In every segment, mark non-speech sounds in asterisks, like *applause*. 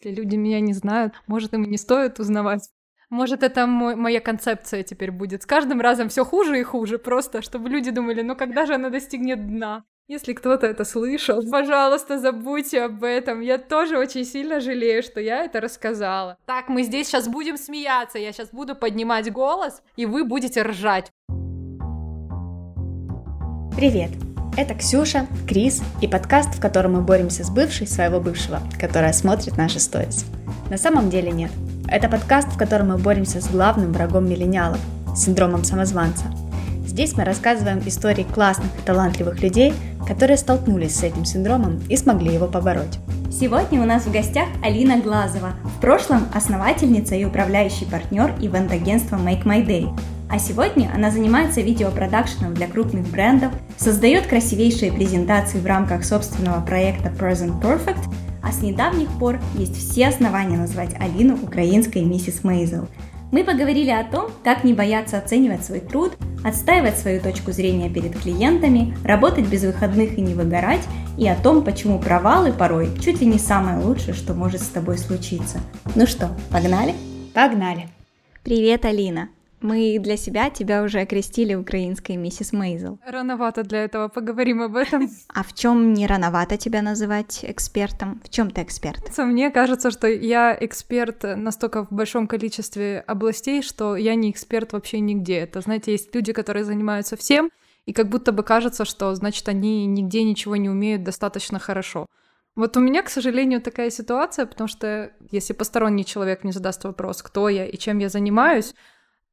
Если люди меня не знают, может, им не стоит узнавать. Может, это мой, моя концепция теперь будет. С каждым разом все хуже и хуже, просто чтобы люди думали, ну когда же она достигнет дна? Если кто-то это слышал, пожалуйста, забудьте об этом. Я тоже очень сильно жалею, что я это рассказала. Так, мы здесь сейчас будем смеяться. Я сейчас буду поднимать голос, и вы будете ржать. Привет! Это Ксюша, Крис и подкаст, в котором мы боремся с бывшей своего бывшего, которая смотрит наши сторис. На самом деле нет. Это подкаст, в котором мы боремся с главным врагом миллениалов – синдромом самозванца. Здесь мы рассказываем истории классных и талантливых людей, которые столкнулись с этим синдромом и смогли его побороть. Сегодня у нас в гостях Алина Глазова, в прошлом основательница и управляющий партнер ивент-агентства Make My Day, а сегодня она занимается видеопродакшеном для крупных брендов, создает красивейшие презентации в рамках собственного проекта Present Perfect – а с недавних пор есть все основания назвать Алину украинской миссис Мейзел. Мы поговорили о том, как не бояться оценивать свой труд, отстаивать свою точку зрения перед клиентами, работать без выходных и не выгорать, и о том, почему провалы порой чуть ли не самое лучшее, что может с тобой случиться. Ну что, погнали? Погнали! Привет, Алина! Мы для себя тебя уже окрестили украинской миссис Мейзел. Рановато для этого, поговорим об этом. *laughs* А в чем не рановато тебя называть экспертом? В чем ты эксперт? Мне кажется, что я эксперт настолько в большом количестве областей, что я не эксперт вообще нигде. Это, знаете, есть люди, которые занимаются всем, и как будто бы кажется, что, значит, они нигде ничего не умеют достаточно хорошо. Вот у меня, к сожалению, такая ситуация, потому что если посторонний человек мне задаст вопрос, кто я и чем я занимаюсь,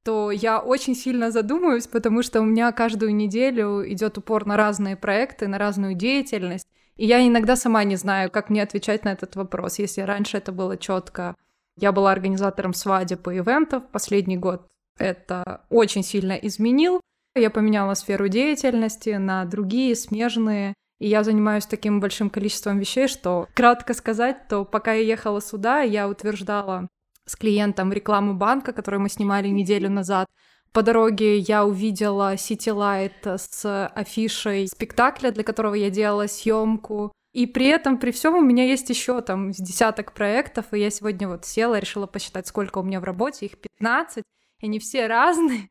то я очень сильно задумаюсь, потому что у меня каждую неделю идет упор на разные проекты, на разную деятельность. И я иногда сама не знаю, как мне отвечать на этот вопрос. Если раньше это было четко, я была организатором свадеб и ивентов, последний год это очень сильно изменил. Я поменяла сферу деятельности на другие смежные, и я занимаюсь таким большим количеством вещей, что, кратко сказать, то пока я ехала сюда, я утверждала с клиентом рекламу банка, которую мы снимали неделю назад. По дороге я увидела City Light с афишей спектакля, для которого я делала съемку. И при этом, при всем, у меня есть еще там десяток проектов, и я сегодня вот села, решила посчитать, сколько у меня в работе, их 15, и они все разные.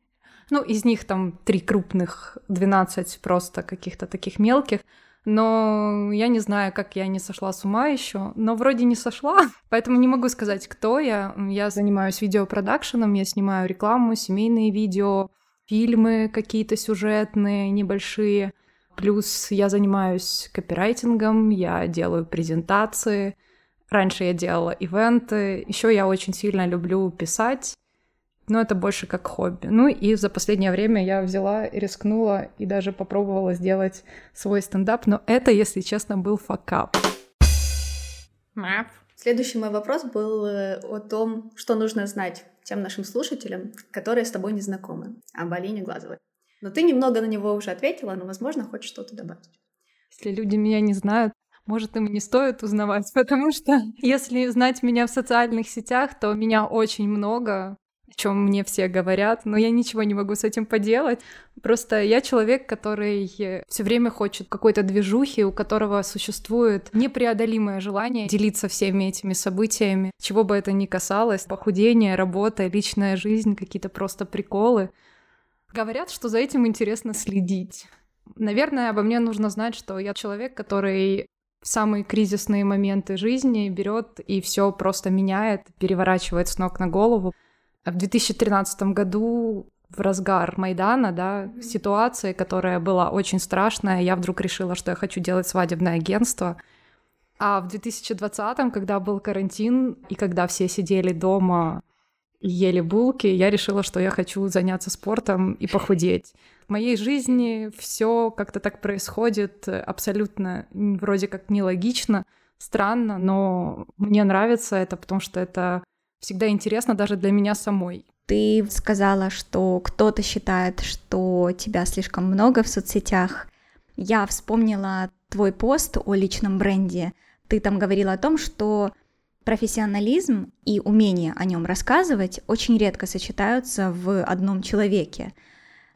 Ну, из них там три крупных, 12 просто каких-то таких мелких но я не знаю, как я не сошла с ума еще, но вроде не сошла, *laughs* поэтому не могу сказать, кто я. Я занимаюсь видеопродакшеном, я снимаю рекламу, семейные видео, фильмы какие-то сюжетные, небольшие. Плюс я занимаюсь копирайтингом, я делаю презентации. Раньше я делала ивенты. Еще я очень сильно люблю писать но это больше как хобби. Ну и за последнее время я взяла, рискнула и даже попробовала сделать свой стендап, но это, если честно, был факап. Следующий мой вопрос был э, о том, что нужно знать тем нашим слушателям, которые с тобой не знакомы, об Алине Глазовой. Но ты немного на него уже ответила, но, возможно, хочешь что-то добавить. Если люди меня не знают, может, им не стоит узнавать, *laughs* потому что если знать меня в социальных сетях, то меня очень много, чем мне все говорят, но я ничего не могу с этим поделать. Просто я человек, который все время хочет какой-то движухи, у которого существует непреодолимое желание делиться всеми этими событиями, чего бы это ни касалось, похудение, работа, личная жизнь, какие-то просто приколы. Говорят, что за этим интересно следить. Наверное, обо мне нужно знать, что я человек, который в самые кризисные моменты жизни берет и все просто меняет, переворачивает с ног на голову. В 2013 году в разгар Майдана, да, ситуации, которая была очень страшная, я вдруг решила, что я хочу делать свадебное агентство. А в 2020, когда был карантин, и когда все сидели дома и ели булки, я решила, что я хочу заняться спортом и похудеть. В моей жизни все как-то так происходит абсолютно вроде как нелогично, странно, но мне нравится это, потому что это всегда интересно даже для меня самой. Ты сказала, что кто-то считает, что тебя слишком много в соцсетях. Я вспомнила твой пост о личном бренде. Ты там говорила о том, что профессионализм и умение о нем рассказывать очень редко сочетаются в одном человеке.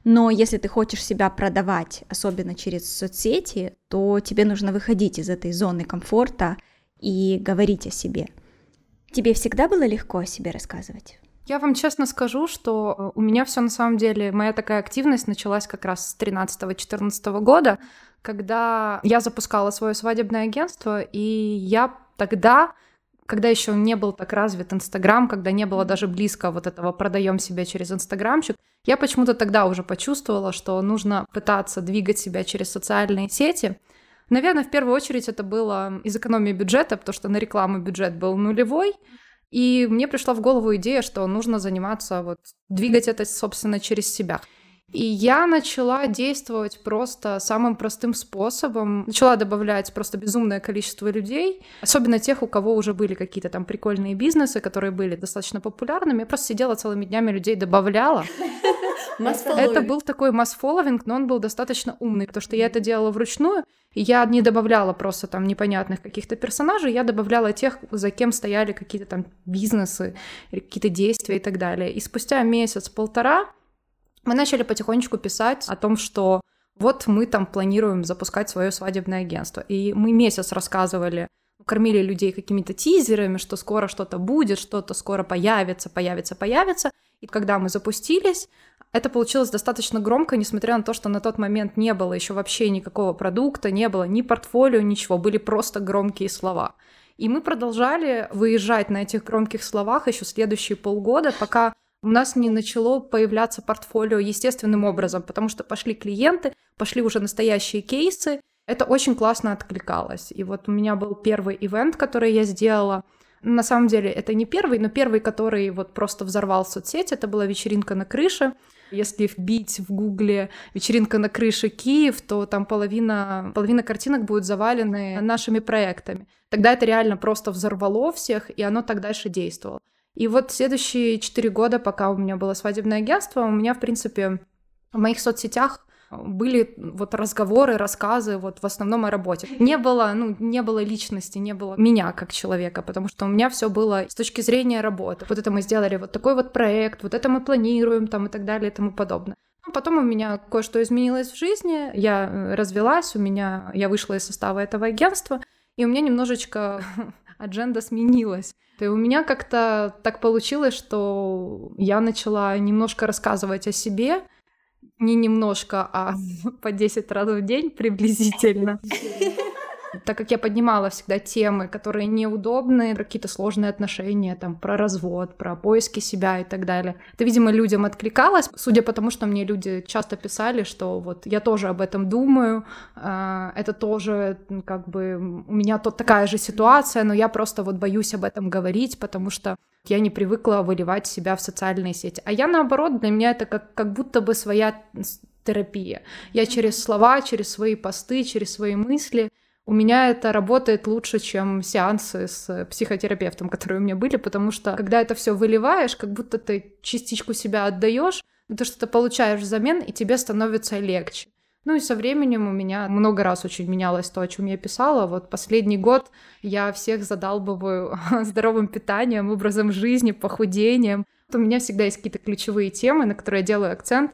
Но если ты хочешь себя продавать, особенно через соцсети, то тебе нужно выходить из этой зоны комфорта и говорить о себе. Тебе всегда было легко о себе рассказывать? Я вам честно скажу, что э, у меня все на самом деле, моя такая активность началась как раз с 13-14 года, когда я запускала свое свадебное агентство, и я тогда когда еще не был так развит Инстаграм, когда не было даже близко вот этого продаем себя через Инстаграмчик, я почему-то тогда уже почувствовала, что нужно пытаться двигать себя через социальные сети. Наверное, в первую очередь это было из экономии бюджета, потому что на рекламу бюджет был нулевой, и мне пришла в голову идея, что нужно заниматься, вот, двигать это, собственно, через себя. И я начала действовать просто самым простым способом. Начала добавлять просто безумное количество людей, особенно тех, у кого уже были какие-то там прикольные бизнесы, которые были достаточно популярными. Я просто сидела целыми днями людей, добавляла. Это был такой масс-фолловинг, но он был достаточно умный, потому что я это делала вручную, я не добавляла просто там непонятных каких-то персонажей, я добавляла тех, за кем стояли какие-то там бизнесы, какие-то действия и так далее. И спустя месяц-полтора мы начали потихонечку писать о том, что вот мы там планируем запускать свое свадебное агентство. И мы месяц рассказывали, кормили людей какими-то тизерами, что скоро что-то будет, что-то скоро появится, появится, появится. И когда мы запустились, это получилось достаточно громко, несмотря на то, что на тот момент не было еще вообще никакого продукта, не было ни портфолио, ничего, были просто громкие слова. И мы продолжали выезжать на этих громких словах еще следующие полгода, пока у нас не начало появляться портфолио естественным образом, потому что пошли клиенты, пошли уже настоящие кейсы, это очень классно откликалось. И вот у меня был первый ивент, который я сделала. На самом деле это не первый, но первый, который вот просто взорвал соцсети, это была вечеринка на крыше. Если вбить в гугле вечеринка на крыше Киев, то там половина, половина картинок будет завалены нашими проектами. Тогда это реально просто взорвало всех, и оно так дальше действовало. И вот следующие четыре года, пока у меня было свадебное агентство, у меня, в принципе, в моих соцсетях были вот разговоры, рассказы вот в основном о работе. Не было, ну, не было личности, не было меня как человека, потому что у меня все было с точки зрения работы. Вот это мы сделали, вот такой вот проект, вот это мы планируем, там и так далее и тому подобное. Ну, потом у меня кое-что изменилось в жизни, я э, развелась, у меня, я вышла из состава этого агентства, и у меня немножечко *laughs* адженда сменилась. И у меня как-то так получилось, что я начала немножко рассказывать о себе, не немножко, а *laughs* по 10 раз в день приблизительно *laughs* так как я поднимала всегда темы, которые неудобные, какие-то сложные отношения, там, про развод, про поиски себя и так далее. Это, видимо, людям откликалось, судя по тому, что мне люди часто писали, что вот я тоже об этом думаю, а, это тоже как бы у меня тут такая же ситуация, но я просто вот боюсь об этом говорить, потому что я не привыкла выливать себя в социальные сети. А я наоборот, для меня это как, как будто бы своя терапия. Я через слова, через свои посты, через свои мысли у меня это работает лучше, чем сеансы с психотерапевтом, которые у меня были, потому что когда это все выливаешь, как будто ты частичку себя отдаешь, то, что ты получаешь взамен, и тебе становится легче. Ну и со временем у меня много раз очень менялось то, о чем я писала. Вот последний год я всех задалбываю *laughs* здоровым питанием, образом жизни, похудением. У меня всегда есть какие-то ключевые темы, на которые я делаю акцент.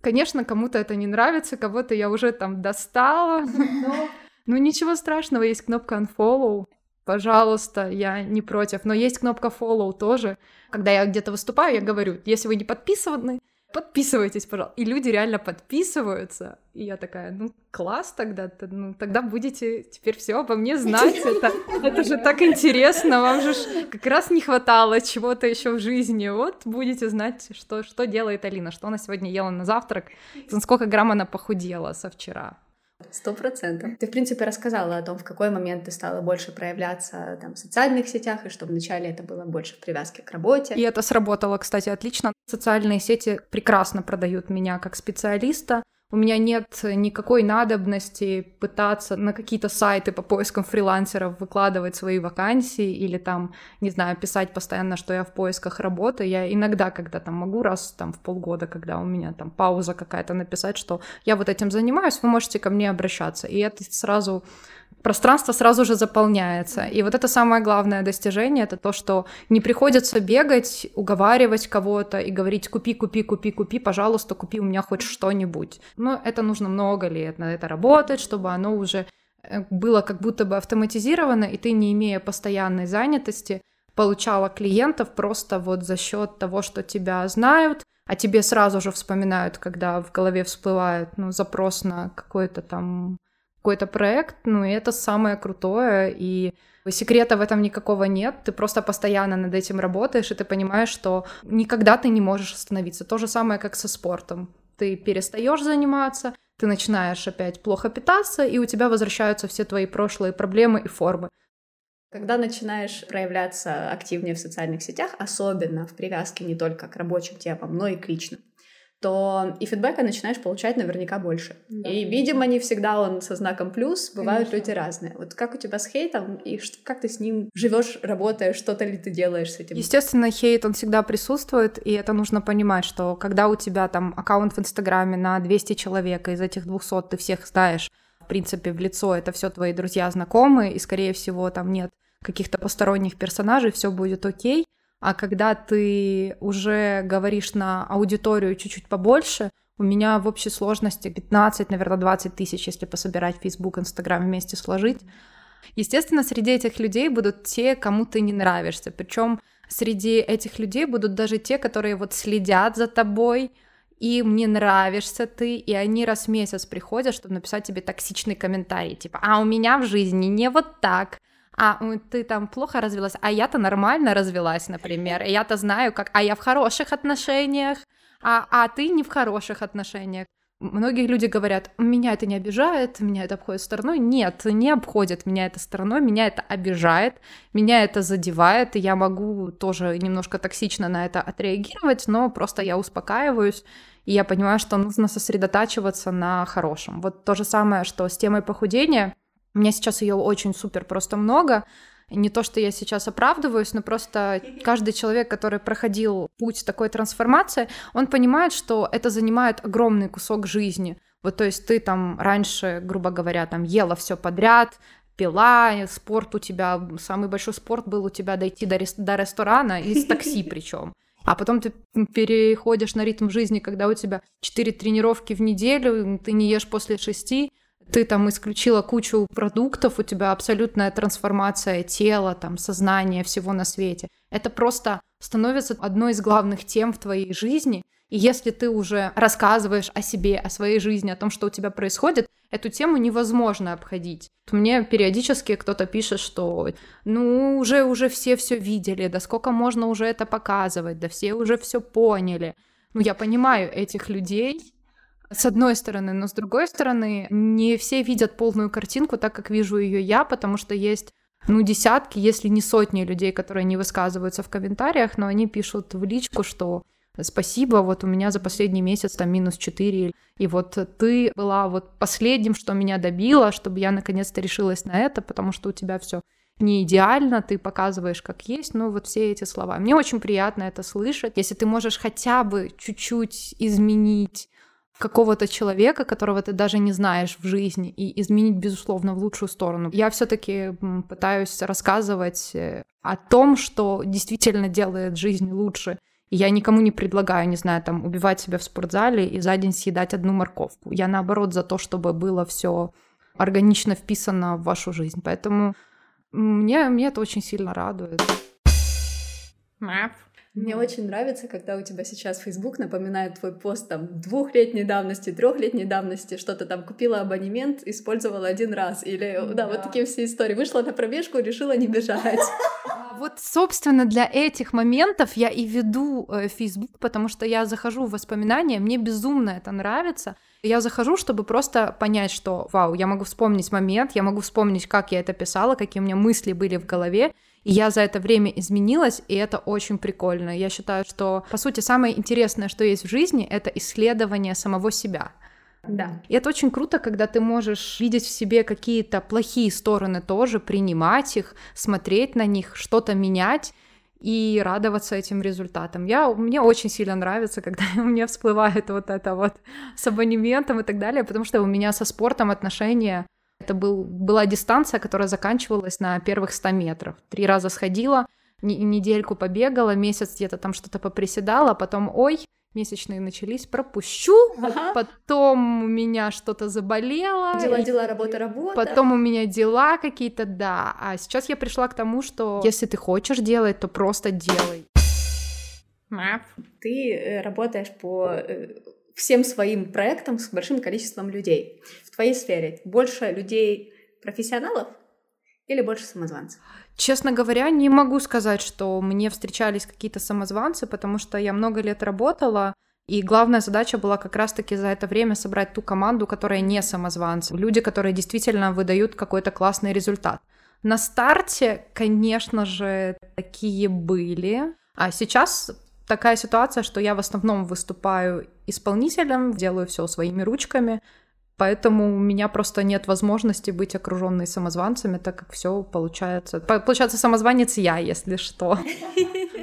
Конечно, кому-то это не нравится, кого-то я уже там достала, *laughs* но ну ничего страшного, есть кнопка unfollow. Пожалуйста, я не против. Но есть кнопка follow тоже. Когда я где-то выступаю, я говорю, если вы не подписаны, подписывайтесь, пожалуйста. И люди реально подписываются. И я такая, ну, класс тогда, ну, тогда будете теперь все обо мне знать. Это, это же так интересно, вам же как раз не хватало чего-то еще в жизни. Вот будете знать, что, что делает Алина, что она сегодня ела на завтрак, сколько грамм она похудела со вчера. Сто процентов. Ты, в принципе, рассказала о том, в какой момент ты стала больше проявляться там, в социальных сетях, и что вначале это было больше в привязке к работе. И это сработало, кстати, отлично. Социальные сети прекрасно продают меня как специалиста. У меня нет никакой надобности пытаться на какие-то сайты по поискам фрилансеров выкладывать свои вакансии или там, не знаю, писать постоянно, что я в поисках работы. Я иногда, когда там могу, раз там в полгода, когда у меня там пауза какая-то, написать, что я вот этим занимаюсь, вы можете ко мне обращаться. И это сразу пространство сразу же заполняется. И вот это самое главное достижение, это то, что не приходится бегать, уговаривать кого-то и говорить «купи, купи, купи, купи, пожалуйста, купи у меня хоть что-нибудь». Но это нужно много лет на это работать, чтобы оно уже э, было как будто бы автоматизировано, и ты, не имея постоянной занятости, получала клиентов просто вот за счет того, что тебя знают, а тебе сразу же вспоминают, когда в голове всплывает ну, запрос на какой-то там какой-то проект, ну и это самое крутое, и секрета в этом никакого нет, ты просто постоянно над этим работаешь, и ты понимаешь, что никогда ты не можешь остановиться. То же самое, как со спортом. Ты перестаешь заниматься, ты начинаешь опять плохо питаться, и у тебя возвращаются все твои прошлые проблемы и формы. Когда начинаешь проявляться активнее в социальных сетях, особенно в привязке не только к рабочим темам, но и к личным, то и фидбэка начинаешь получать наверняка больше. Да. И, видимо, не всегда он со знаком плюс, бывают Конечно. люди разные. Вот как у тебя с хейтом, и как ты с ним живешь, работаешь, что-то ли ты делаешь с этим? Естественно, хейт, он всегда присутствует, и это нужно понимать, что когда у тебя там аккаунт в Инстаграме на 200 человек, и из этих 200 ты всех знаешь, в принципе, в лицо, это все твои друзья, знакомые, и, скорее всего, там нет каких-то посторонних персонажей, все будет окей. А когда ты уже говоришь на аудиторию чуть-чуть побольше, у меня в общей сложности 15, наверное, 20 тысяч, если пособирать Facebook, Instagram вместе сложить. Естественно, среди этих людей будут те, кому ты не нравишься. Причем среди этих людей будут даже те, которые вот следят за тобой, им не нравишься ты, и они раз в месяц приходят, чтобы написать тебе токсичный комментарий, типа, а у меня в жизни не вот так, а ты там плохо развелась, а я-то нормально развелась, например, я-то знаю, как, а я в хороших отношениях, а, а ты не в хороших отношениях. Многие люди говорят, меня это не обижает, меня это обходит стороной. Нет, не обходит меня это стороной, меня это обижает, меня это задевает, и я могу тоже немножко токсично на это отреагировать, но просто я успокаиваюсь, и я понимаю, что нужно сосредотачиваться на хорошем. Вот то же самое, что с темой похудения — у меня сейчас ее очень супер просто много. Не то, что я сейчас оправдываюсь, но просто каждый человек, который проходил путь такой трансформации, он понимает, что это занимает огромный кусок жизни. Вот, то есть ты там раньше, грубо говоря, там ела все подряд, пила, спорт у тебя, самый большой спорт был у тебя дойти до, рес, до ресторана и с такси *laughs* причем. А потом ты переходишь на ритм жизни, когда у тебя 4 тренировки в неделю, ты не ешь после 6, ты там исключила кучу продуктов, у тебя абсолютная трансформация тела, там, сознания, всего на свете. Это просто становится одной из главных тем в твоей жизни. И если ты уже рассказываешь о себе, о своей жизни, о том, что у тебя происходит, эту тему невозможно обходить. Мне периодически кто-то пишет, что ну уже уже все все видели, да сколько можно уже это показывать, да все уже все поняли. Ну я понимаю этих людей, с одной стороны, но с другой стороны, не все видят полную картинку так, как вижу ее я, потому что есть ну, десятки, если не сотни людей, которые не высказываются в комментариях, но они пишут в личку, что спасибо, вот у меня за последний месяц там минус 4, и вот ты была вот последним, что меня добило, чтобы я наконец-то решилась на это, потому что у тебя все не идеально, ты показываешь как есть, ну вот все эти слова. Мне очень приятно это слышать. Если ты можешь хотя бы чуть-чуть изменить какого-то человека, которого ты даже не знаешь в жизни, и изменить, безусловно, в лучшую сторону. Я все-таки пытаюсь рассказывать э, о том, что действительно делает жизнь лучше. И я никому не предлагаю, не знаю, там, убивать себя в спортзале и за день съедать одну морковку. Я, наоборот, за то, чтобы было все органично вписано в вашу жизнь. Поэтому мне, мне это очень сильно радует. Мэп. Мне очень нравится, когда у тебя сейчас Facebook напоминает твой пост там двухлетней давности, трехлетней давности, что-то там купила абонемент, использовала один раз. Или, да, да вот такие все истории. Вышла на пробежку, решила не бежать. *laughs* А вот, собственно, для этих моментов я и веду э, Facebook, потому что я захожу в воспоминания, мне безумно это нравится. Я захожу, чтобы просто понять, что, вау, я могу вспомнить момент, я могу вспомнить, как я это писала, какие у меня мысли были в голове, и я за это время изменилась, и это очень прикольно. Я считаю, что, по сути, самое интересное, что есть в жизни, это исследование самого себя. Да. И это очень круто, когда ты можешь видеть в себе какие-то плохие стороны тоже, принимать их, смотреть на них, что-то менять и радоваться этим результатам. Я, мне очень сильно нравится, *laughs* когда у меня всплывает вот это вот с абонементом и так далее, потому что у меня со спортом отношения это был, была дистанция, которая заканчивалась на первых 100 метров. Три раза сходила, недельку побегала, месяц где-то там что-то поприседала, потом ой, месячные начались, пропущу, ага. потом у меня что-то заболело. Дела, дела, работа, работа. Потом у меня дела какие-то, да. А сейчас я пришла к тому, что если ты хочешь делать, то просто делай. Ты э, работаешь по э, всем своим проектам с большим количеством людей. В твоей сфере больше людей профессионалов или больше самозванцев? Честно говоря, не могу сказать, что мне встречались какие-то самозванцы, потому что я много лет работала, и главная задача была как раз-таки за это время собрать ту команду, которая не самозванцы, люди, которые действительно выдают какой-то классный результат. На старте, конечно же, такие были, а сейчас такая ситуация, что я в основном выступаю исполнителем, делаю все своими ручками, Поэтому у меня просто нет возможности быть окруженной самозванцами, так как все получается. Получается, самозванец я, если что. *laughs*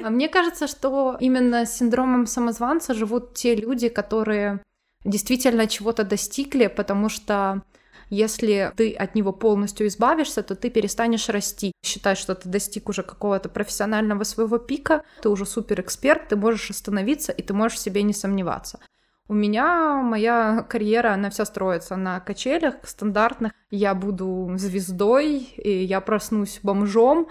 А мне кажется, что именно с синдромом самозванца живут те люди, которые действительно чего-то достигли, потому что если ты от него полностью избавишься, то ты перестанешь расти. Считай, что ты достиг уже какого-то профессионального своего пика, ты уже супер эксперт, ты можешь остановиться, и ты можешь в себе не сомневаться. У меня моя карьера, она вся строится на качелях стандартных. Я буду звездой, и я проснусь бомжом.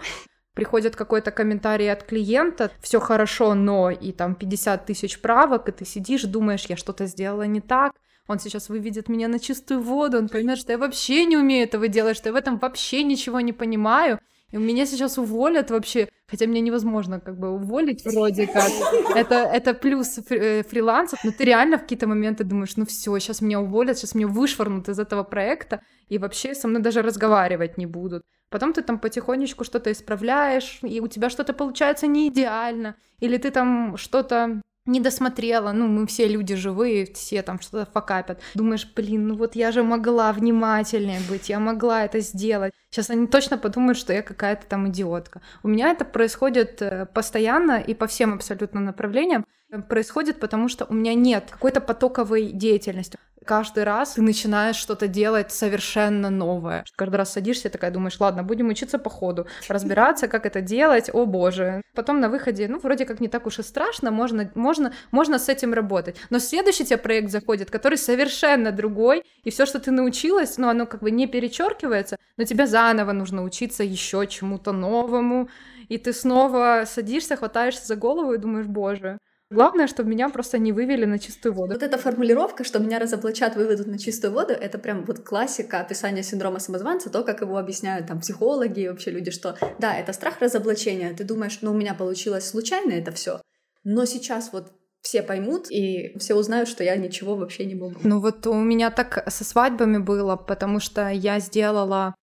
Приходит какой-то комментарий от клиента, все хорошо, но и там 50 тысяч правок, и ты сидишь, думаешь, я что-то сделала не так, он сейчас выведет меня на чистую воду, он поймет, что я вообще не умею этого делать, что я в этом вообще ничего не понимаю. И меня сейчас уволят вообще, хотя меня невозможно как бы уволить вроде как. Это, это плюс э, фрилансов, но ты реально в какие-то моменты думаешь, ну все, сейчас меня уволят, сейчас меня вышвырнут из этого проекта, и вообще со мной даже разговаривать не будут. Потом ты там потихонечку что-то исправляешь, и у тебя что-то получается не идеально, или ты там что-то не досмотрела, ну, мы все люди живые, все там что-то факапят. Думаешь, блин, ну вот я же могла внимательнее быть, я могла это сделать. Сейчас они точно подумают, что я какая-то там идиотка. У меня это происходит э, постоянно и по всем абсолютно направлениям. Происходит потому, что у меня нет какой-то потоковой деятельности каждый раз ты начинаешь что-то делать совершенно новое. Каждый раз садишься и такая думаешь, ладно, будем учиться по ходу, *laughs* разбираться, как это делать, о боже. Потом на выходе, ну, вроде как не так уж и страшно, можно, можно, можно с этим работать. Но следующий тебе проект заходит, который совершенно другой, и все, что ты научилась, ну, оно как бы не перечеркивается, но тебе заново нужно учиться еще чему-то новому, и ты снова садишься, хватаешься за голову и думаешь, боже, Главное, чтобы меня просто не вывели на чистую воду. Вот эта формулировка, что меня разоблачат, выведут на чистую воду, это прям вот классика описания синдрома самозванца, то, как его объясняют там психологи и вообще люди, что да, это страх разоблачения, ты думаешь, ну у меня получилось случайно это все, но сейчас вот все поймут и все узнают, что я ничего вообще не могу. Ну вот у меня так со свадьбами было, потому что я сделала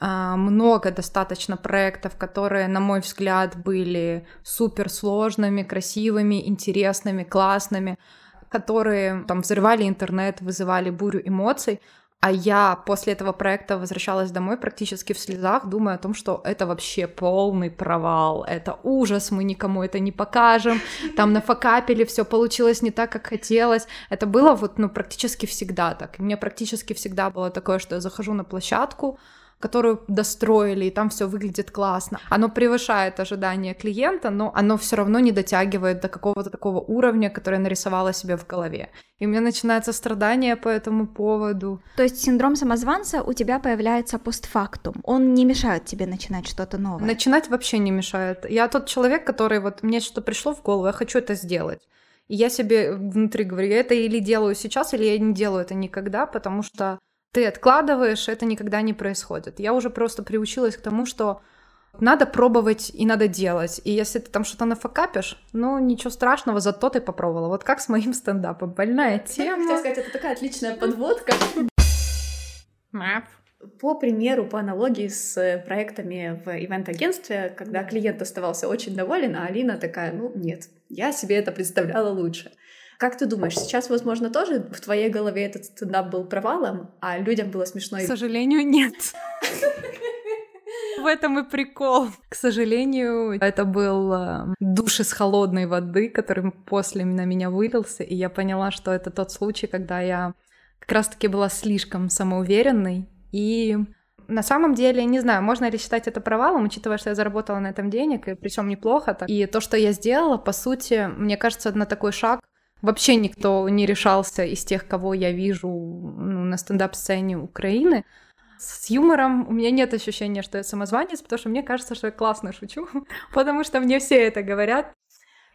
много достаточно проектов, которые, на мой взгляд, были супер сложными, красивыми, интересными, классными, которые там взрывали интернет, вызывали бурю эмоций. А я после этого проекта возвращалась домой практически в слезах, думая о том, что это вообще полный провал, это ужас, мы никому это не покажем, там нафакапили, все получилось не так, как хотелось. Это было вот, ну, практически всегда так. И мне практически всегда было такое, что я захожу на площадку, которую достроили, и там все выглядит классно. Оно превышает ожидания клиента, но оно все равно не дотягивает до какого-то такого уровня, который я нарисовала себе в голове. И у меня начинается страдание по этому поводу. То есть синдром самозванца у тебя появляется постфактум. Он не мешает тебе начинать что-то новое. Начинать вообще не мешает. Я тот человек, который вот мне что-то пришло в голову, я хочу это сделать. И я себе внутри говорю, я это или делаю сейчас, или я не делаю это никогда, потому что ты откладываешь, это никогда не происходит. Я уже просто приучилась к тому, что надо пробовать и надо делать. И если ты там что-то нафакапишь, ну, ничего страшного, зато ты попробовала. Вот как с моим стендапом. Больная тема. Хотела сказать, это такая отличная подводка. По примеру, по аналогии с проектами в ивент-агентстве, когда клиент оставался очень доволен, а Алина такая, ну нет, я себе это представляла лучше. Как ты думаешь, сейчас, возможно, тоже в твоей голове этот стендап был провалом, а людям было смешно? К сожалению, нет. В этом и прикол. К сожалению, это был э, душ из холодной воды, который после на меня вылился, и я поняла, что это тот случай, когда я как раз-таки была слишком самоуверенной, и на самом деле, не знаю, можно ли считать это провалом, учитывая, что я заработала на этом денег, и причем неплохо. Так. И то, что я сделала, по сути, мне кажется, на такой шаг вообще никто не решался из тех, кого я вижу ну, на стендап-сцене Украины. С юмором у меня нет ощущения, что я самозванец, потому что мне кажется, что я классно шучу, *laughs* потому что мне все это говорят.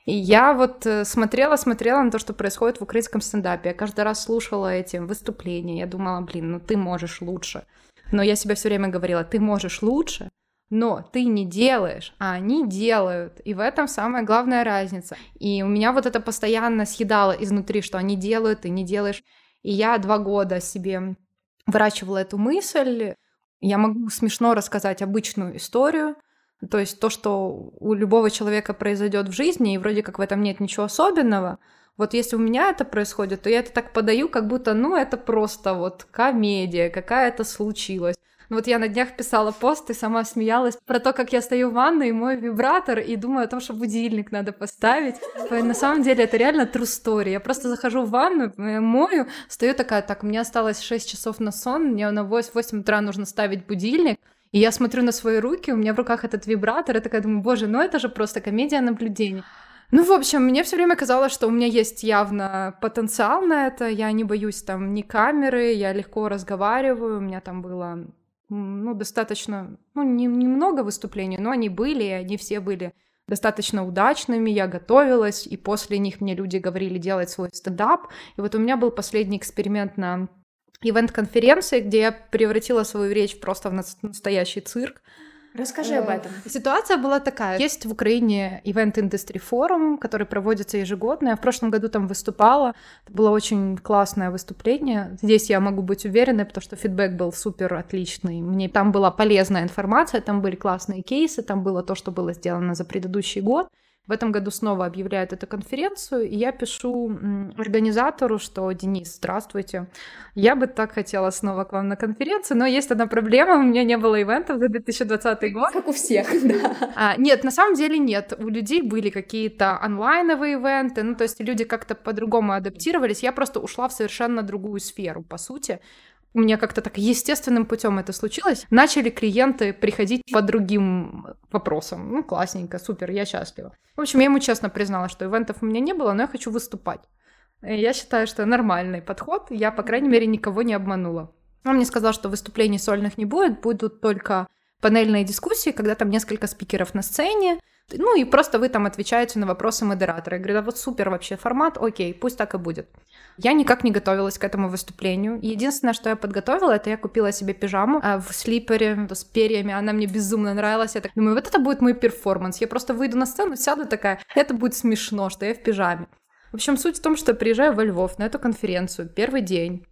И я вот э, смотрела, смотрела на то, что происходит в украинском стендапе. Я каждый раз слушала эти выступления. Я думала, блин, ну ты можешь лучше. Но я себе все время говорила, ты можешь лучше, но ты не делаешь, а они делают. И в этом самая главная разница. И у меня вот это постоянно съедало изнутри, что они делают, ты не делаешь. И я два года себе выращивала эту мысль. Я могу смешно рассказать обычную историю, то есть то, что у любого человека произойдет в жизни, и вроде как в этом нет ничего особенного. Вот если у меня это происходит, то я это так подаю, как будто, ну, это просто вот комедия, какая-то случилась. Ну вот я на днях писала пост и сама смеялась про то, как я стою в ванной, и мой вибратор, и думаю о том, что будильник надо поставить. На самом деле это реально true story. Я просто захожу в ванну, мою, стою такая, так, у меня осталось 6 часов на сон, мне на 8, 8 утра нужно ставить будильник, и я смотрю на свои руки, у меня в руках этот вибратор, и такая думаю, боже, ну это же просто комедия наблюдений. Ну, в общем, мне все время казалось, что у меня есть явно потенциал на это. Я не боюсь там ни камеры, я легко разговариваю. У меня там было, ну, достаточно, ну, не, немного выступлений, но они были, и они все были достаточно удачными, я готовилась, и после них мне люди говорили делать свой стендап. И вот у меня был последний эксперимент на ивент-конференции, где я превратила свою речь просто в настоящий цирк. Расскажи об этом. Ситуация была такая. Есть в Украине Event Industry Forum, который проводится ежегодно. Я в прошлом году там выступала. Это было очень классное выступление. Здесь я могу быть уверенной, потому что фидбэк был супер отличный. Мне там была полезная информация, там были классные кейсы, там было то, что было сделано за предыдущий год. В этом году снова объявляют эту конференцию, и я пишу организатору, что «Денис, здравствуйте, я бы так хотела снова к вам на конференцию, но есть одна проблема, у меня не было ивентов за 2020 год». Как у всех, *laughs* да. А, нет, на самом деле нет. У людей были какие-то онлайновые ивенты, ну, то есть люди как-то по-другому адаптировались. Я просто ушла в совершенно другую сферу, по сути у меня как-то так естественным путем это случилось. Начали клиенты приходить по другим вопросам. Ну, классненько, супер, я счастлива. В общем, я ему честно признала, что ивентов у меня не было, но я хочу выступать. Я считаю, что нормальный подход. Я, по крайней мере, никого не обманула. Он мне сказал, что выступлений сольных не будет, будут только панельные дискуссии, когда там несколько спикеров на сцене, ну и просто вы там отвечаете на вопросы модератора. Я говорю, да вот супер вообще формат, окей, пусть так и будет. Я никак не готовилась к этому выступлению. Единственное, что я подготовила, это я купила себе пижаму а, в слипере с перьями. Она мне безумно нравилась. Я так думаю, вот это будет мой перформанс. Я просто выйду на сцену, сяду такая, это будет смешно, что я в пижаме. В общем, суть в том, что я приезжаю во Львов на эту конференцию, первый день.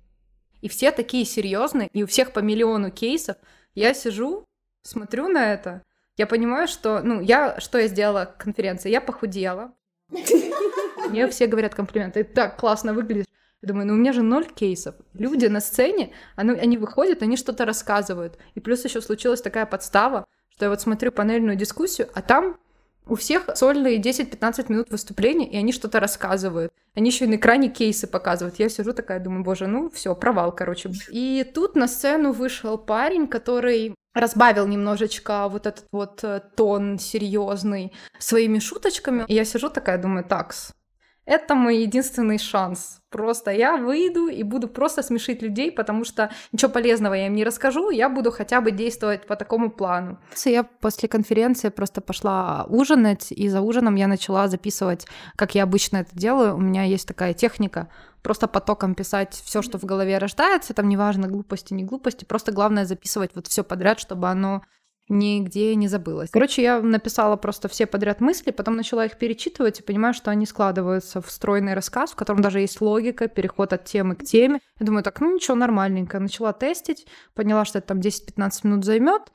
И все такие серьезные, и у всех по миллиону кейсов. Я сижу, смотрю на это, я понимаю, что, ну, я, что я сделала к конференции? Я похудела. *laughs* Мне все говорят комплименты. Ты так классно выглядишь. Я думаю, ну у меня же ноль кейсов. Люди на сцене, они, они выходят, они что-то рассказывают. И плюс еще случилась такая подстава, что я вот смотрю панельную дискуссию, а там у всех сольные 10-15 минут выступления, и они что-то рассказывают. Они еще и на экране кейсы показывают. Я сижу такая, думаю, боже, ну все, провал, короче. И тут на сцену вышел парень, который разбавил немножечко вот этот вот э, тон серьезный своими шуточками. И я сижу такая, думаю, такс, это мой единственный шанс. Просто я выйду и буду просто смешить людей, потому что ничего полезного я им не расскажу, я буду хотя бы действовать по такому плану. Я после конференции просто пошла ужинать, и за ужином я начала записывать, как я обычно это делаю. У меня есть такая техника, просто потоком писать все, что в голове рождается, там неважно глупости, не глупости, просто главное записывать вот все подряд, чтобы оно нигде не забылось. Короче, я написала просто все подряд мысли, потом начала их перечитывать и понимаю, что они складываются в стройный рассказ, в котором даже есть логика, переход от темы к теме. Я думаю, так, ну ничего, нормальненько. Начала тестить, поняла, что это там 10-15 минут займет.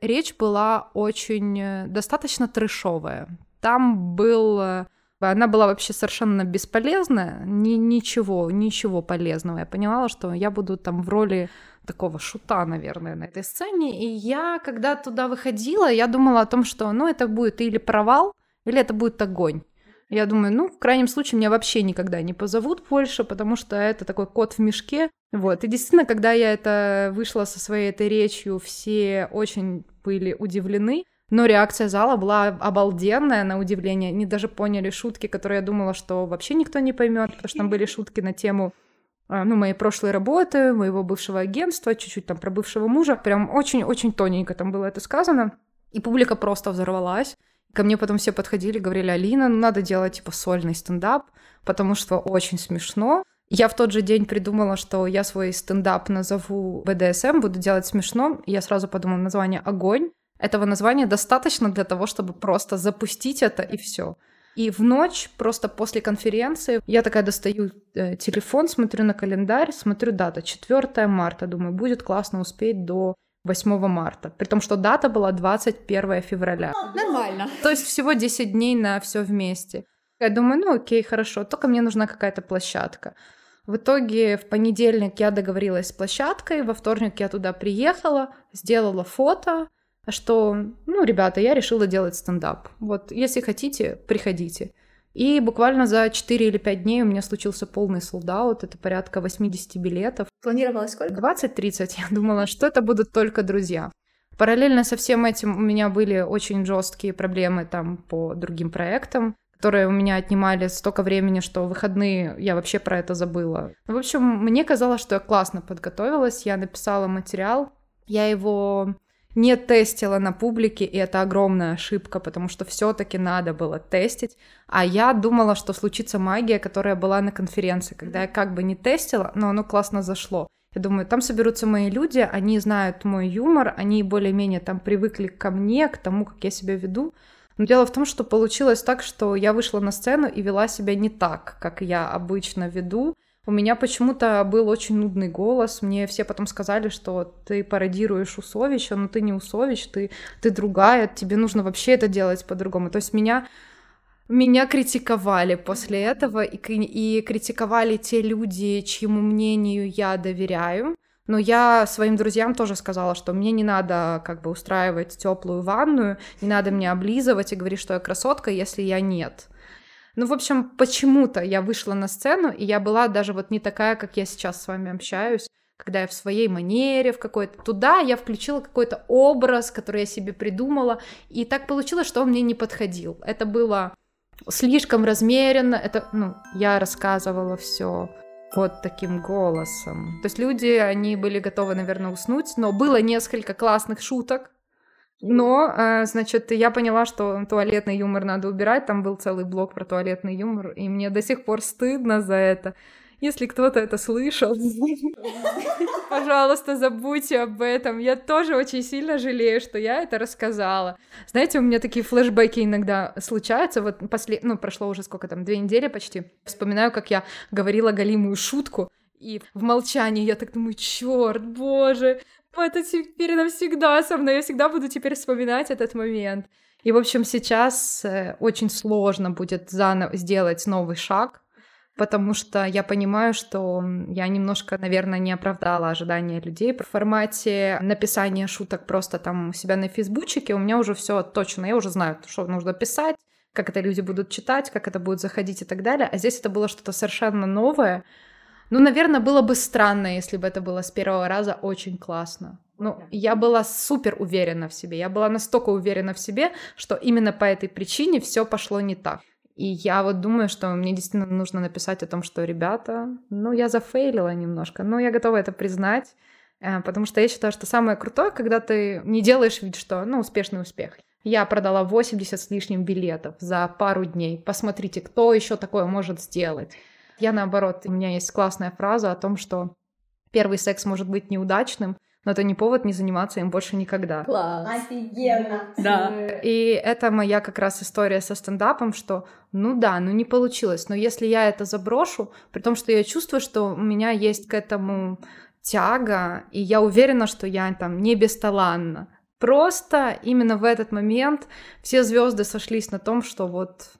Речь была очень э, достаточно трешовая. Там был э, она была вообще совершенно бесполезная, ни, ничего, ничего полезного. Я понимала, что я буду там в роли такого шута, наверное, на этой сцене. И я, когда туда выходила, я думала о том, что, ну, это будет или провал, или это будет огонь. Я думаю, ну, в крайнем случае, меня вообще никогда не позовут больше, потому что это такой кот в мешке. Вот. И действительно, когда я это вышла со своей этой речью, все очень были удивлены. Но реакция зала была обалденная, на удивление. Они даже поняли шутки, которые я думала, что вообще никто не поймет, потому что там были шутки на тему ну, моей прошлой работы, моего бывшего агентства, чуть-чуть там про бывшего мужа. Прям очень-очень тоненько там было это сказано. И публика просто взорвалась. Ко мне потом все подходили, говорили, Алина, ну надо делать типа сольный стендап, потому что очень смешно. Я в тот же день придумала, что я свой стендап назову BDSM, буду делать смешно. И я сразу подумала название «Огонь». Этого названия достаточно для того, чтобы просто запустить это и все. И в ночь, просто после конференции, я такая достаю э, телефон, смотрю на календарь, смотрю дата, 4 марта, думаю, будет классно успеть до 8 марта. При том, что дата была 21 февраля. Нормально. То есть всего 10 дней на все вместе. Я думаю, ну окей, хорошо, только мне нужна какая-то площадка. В итоге в понедельник я договорилась с площадкой, во вторник я туда приехала, сделала фото, что, ну, ребята, я решила делать стендап. Вот, если хотите, приходите. И буквально за 4 или 5 дней у меня случился полный солдат, это порядка 80 билетов. Планировалось сколько? 20-30. Я думала, что это будут только друзья. Параллельно со всем этим у меня были очень жесткие проблемы там по другим проектам, которые у меня отнимали столько времени, что выходные я вообще про это забыла. В общем, мне казалось, что я классно подготовилась, я написала материал, я его не тестила на публике, и это огромная ошибка, потому что все-таки надо было тестить. А я думала, что случится магия, которая была на конференции, когда я как бы не тестила, но оно классно зашло. Я думаю, там соберутся мои люди, они знают мой юмор, они более-менее там привыкли ко мне, к тому, как я себя веду. Но дело в том, что получилось так, что я вышла на сцену и вела себя не так, как я обычно веду. У меня почему-то был очень нудный голос. Мне все потом сказали, что ты пародируешь Усовича, но ты не Усович, ты, ты другая, тебе нужно вообще это делать по-другому. То есть меня меня критиковали после этого, и, и критиковали те люди, чьему мнению я доверяю. Но я своим друзьям тоже сказала, что мне не надо как бы устраивать теплую ванную, не надо мне облизывать и говорить, что я красотка, если я нет. Ну, в общем, почему-то я вышла на сцену, и я была даже вот не такая, как я сейчас с вами общаюсь, когда я в своей манере, в какой-то... Туда я включила какой-то образ, который я себе придумала, и так получилось, что он мне не подходил. Это было слишком размеренно, это, ну, я рассказывала все вот таким голосом. То есть люди, они были готовы, наверное, уснуть, но было несколько классных шуток, но, э, значит, я поняла, что туалетный юмор надо убирать. Там был целый блок про туалетный юмор, и мне до сих пор стыдно за это. Если кто-то это слышал, *laughs* пожалуйста, забудьте об этом. Я тоже очень сильно жалею, что я это рассказала. Знаете, у меня такие флешбеки иногда случаются. Вот после, ну, прошло уже сколько там, две недели почти. Вспоминаю, как я говорила галимую шутку, и в молчании я так думаю, черт, боже, это теперь навсегда со мной, я всегда буду теперь вспоминать этот момент. И, в общем, сейчас э, очень сложно будет заново сделать новый шаг, потому что я понимаю, что я немножко, наверное, не оправдала ожидания людей. В формате написания шуток просто там у себя на фейсбучике у меня уже все точно, я уже знаю, что нужно писать, как это люди будут читать, как это будет заходить и так далее. А здесь это было что-то совершенно новое, ну, наверное, было бы странно, если бы это было с первого раза очень классно. Ну, я была супер уверена в себе. Я была настолько уверена в себе, что именно по этой причине все пошло не так. И я вот думаю, что мне действительно нужно написать о том, что, ребята, ну, я зафейлила немножко, но я готова это признать, э, потому что я считаю, что самое крутое, когда ты не делаешь вид, что, ну, успешный успех. Я продала 80 с лишним билетов за пару дней. Посмотрите, кто еще такое может сделать. Я наоборот, у меня есть классная фраза о том, что первый секс может быть неудачным, но это не повод не заниматься им больше никогда. Класс. Офигенно. Да. И это моя как раз история со стендапом, что ну да, ну не получилось, но если я это заброшу, при том, что я чувствую, что у меня есть к этому тяга, и я уверена, что я там не бесталанна. Просто именно в этот момент все звезды сошлись на том, что вот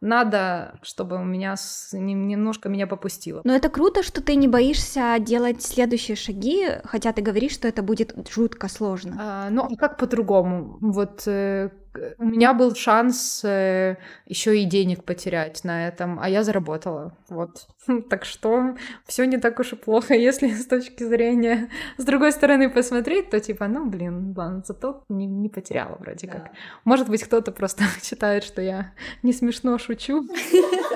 надо, чтобы у меня с... немножко меня попустило. Но это круто, что ты не боишься делать следующие шаги, хотя ты говоришь, что это будет жутко сложно. А, ну, а как по-другому? Вот э, у меня был шанс э, еще и денег потерять на этом, а я заработала. Вот. *laughs* Так что все не так уж и плохо, *laughs* если с точки зрения с другой стороны посмотреть, то типа, ну блин, ладно, зато не, не потеряла вроде да. как. Может быть, кто-то просто *laughs* считает, что я не смешно шучу.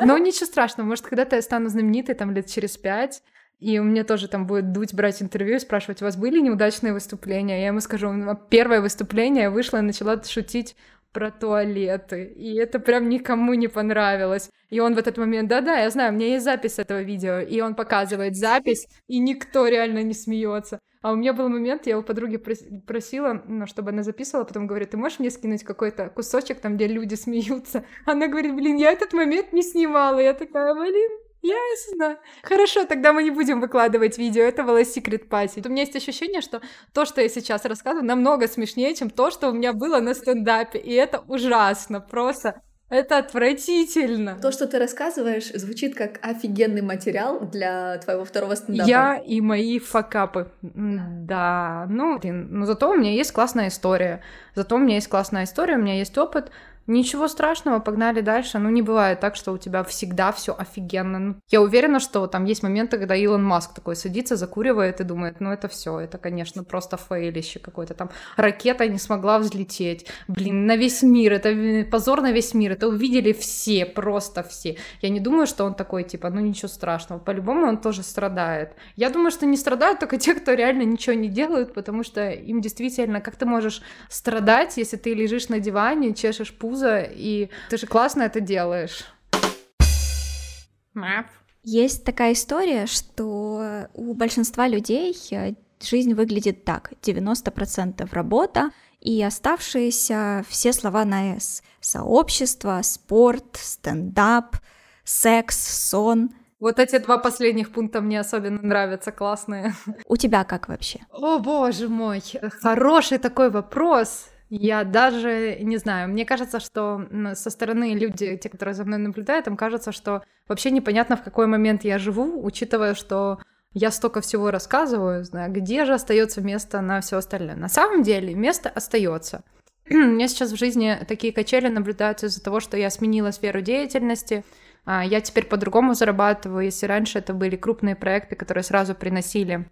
Но ничего страшного, может, когда-то я стану знаменитой там лет через пять, и у меня тоже там будет дуть брать интервью и спрашивать, у вас были неудачные выступления? Я ему скажу, первое выступление я вышла и начала шутить про туалеты, и это прям никому не понравилось. И он в этот момент, да-да, я знаю, у меня есть запись этого видео, и он показывает запись, и никто реально не смеется. А у меня был момент, я у подруги просила, ну, чтобы она записывала, потом говорит, ты можешь мне скинуть какой-то кусочек там, где люди смеются? Она говорит, блин, я этот момент не снимала. Я такая, блин, Ясно. Хорошо, тогда мы не будем выкладывать видео. Это была секрет пати. У меня есть ощущение, что то, что я сейчас рассказываю, намного смешнее, чем то, что у меня было на стендапе. И это ужасно. Просто это отвратительно. То, что ты рассказываешь, звучит как офигенный материал для твоего второго стендапа. Я и мои факапы. Да, ну, блин, но зато у меня есть классная история. Зато у меня есть классная история, у меня есть опыт. Ничего страшного, погнали дальше. Ну, не бывает так, что у тебя всегда все офигенно. Ну, я уверена, что там есть моменты, когда Илон Маск такой садится, закуривает и думает, ну, это все, это, конечно, просто фейлище какое-то. Там ракета не смогла взлететь. Блин, на весь мир, это позор на весь мир. Это увидели все, просто все. Я не думаю, что он такой, типа, ну, ничего страшного. По-любому он тоже страдает. Я думаю, что не страдают только те, кто реально ничего не делают, потому что им действительно, как ты можешь страдать, если ты лежишь на диване, чешешь пузо, вуза, и ты же классно это делаешь. Есть такая история, что у большинства людей э, жизнь выглядит так. 90% работа, и оставшиеся все слова на «с». Сообщество, спорт, стендап, секс, сон. Вот эти два последних пункта мне особенно нравятся, классные. У тебя как вообще? О, боже мой, хороший такой вопрос. Я даже не знаю, мне кажется, что со стороны люди, те, которые за мной наблюдают, им кажется, что вообще непонятно, в какой момент я живу, учитывая, что я столько всего рассказываю, знаю, где же остается место на все остальное. На самом деле место остается. *clears throat* У меня сейчас в жизни такие качели наблюдаются из-за того, что я сменила сферу деятельности, а, я теперь по-другому зарабатываю. Если раньше это были крупные проекты, которые сразу приносили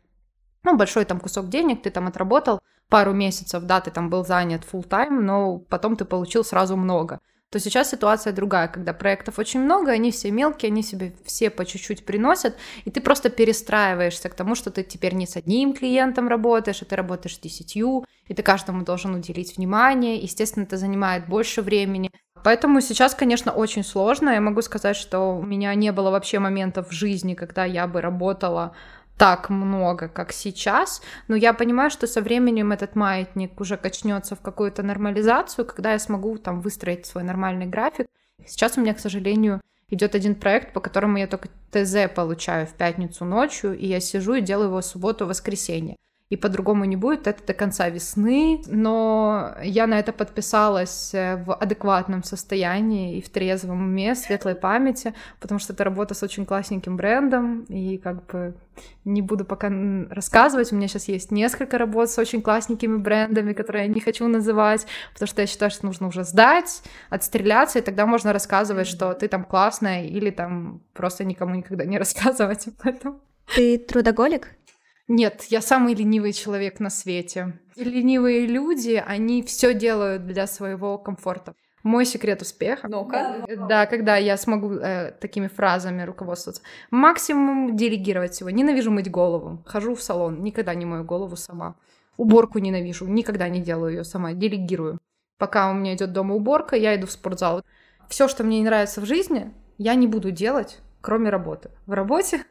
ну, большой там кусок денег, ты там отработал пару месяцев, да, ты там был занят full time, но потом ты получил сразу много то сейчас ситуация другая, когда проектов очень много, они все мелкие, они себе все по чуть-чуть приносят, и ты просто перестраиваешься к тому, что ты теперь не с одним клиентом работаешь, а ты работаешь с десятью, и ты каждому должен уделить внимание, естественно, это занимает больше времени. Поэтому сейчас, конечно, очень сложно. Я могу сказать, что у меня не было вообще моментов в жизни, когда я бы работала так много, как сейчас, но я понимаю, что со временем этот маятник уже качнется в какую-то нормализацию, когда я смогу там выстроить свой нормальный график. Сейчас у меня, к сожалению, идет один проект, по которому я только ТЗ получаю в пятницу ночью, и я сижу и делаю его в субботу-воскресенье и по-другому не будет, это до конца весны, но я на это подписалась э, в адекватном состоянии и в трезвом уме, светлой памяти, потому что это работа с очень классненьким брендом, и как бы не буду пока рассказывать, у меня сейчас есть несколько работ с очень классненькими брендами, которые я не хочу называть, потому что я считаю, что нужно уже сдать, отстреляться, и тогда можно рассказывать, что ты там классная, или там просто никому никогда не *laughs* рассказывать об этом. Ты трудоголик? Нет, я самый ленивый человек на свете. И ленивые люди, они все делают для своего комфорта. Мой секрет успеха. Ну-ка. Да, когда я смогу э, такими фразами руководствоваться. Максимум делегировать всего. Ненавижу мыть голову. Хожу в салон, никогда не мою голову сама. Уборку ненавижу, никогда не делаю ее сама, делегирую. Пока у меня идет дома уборка, я иду в спортзал. Все, что мне не нравится в жизни, я не буду делать, кроме работы. В работе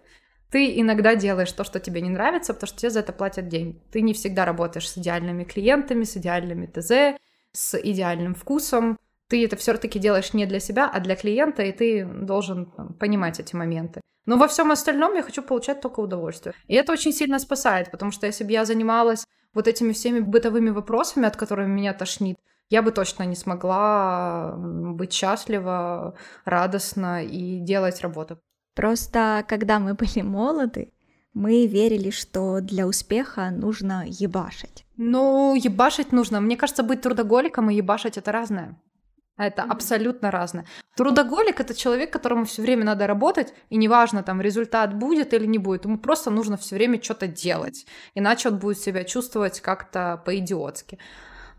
ты иногда делаешь то, что тебе не нравится, потому что тебе за это платят деньги. Ты не всегда работаешь с идеальными клиентами, с идеальными ТЗ, с идеальным вкусом. Ты это все-таки делаешь не для себя, а для клиента, и ты должен там, понимать эти моменты. Но во всем остальном я хочу получать только удовольствие. И это очень сильно спасает, потому что если бы я занималась вот этими всеми бытовыми вопросами, от которых меня тошнит, я бы точно не смогла быть счастлива, радостна и делать работу. Просто когда мы были молоды, Мы верили, что для успеха нужно ебашить. Ну, ебашить нужно. Мне кажется, быть трудоголиком и ебашить это разное. Это mm-hmm. абсолютно разное. Трудоголик это человек, которому все время надо работать, и неважно, там результат будет или не будет, ему просто нужно все время что-то делать, иначе он будет себя чувствовать как-то по-идиотски.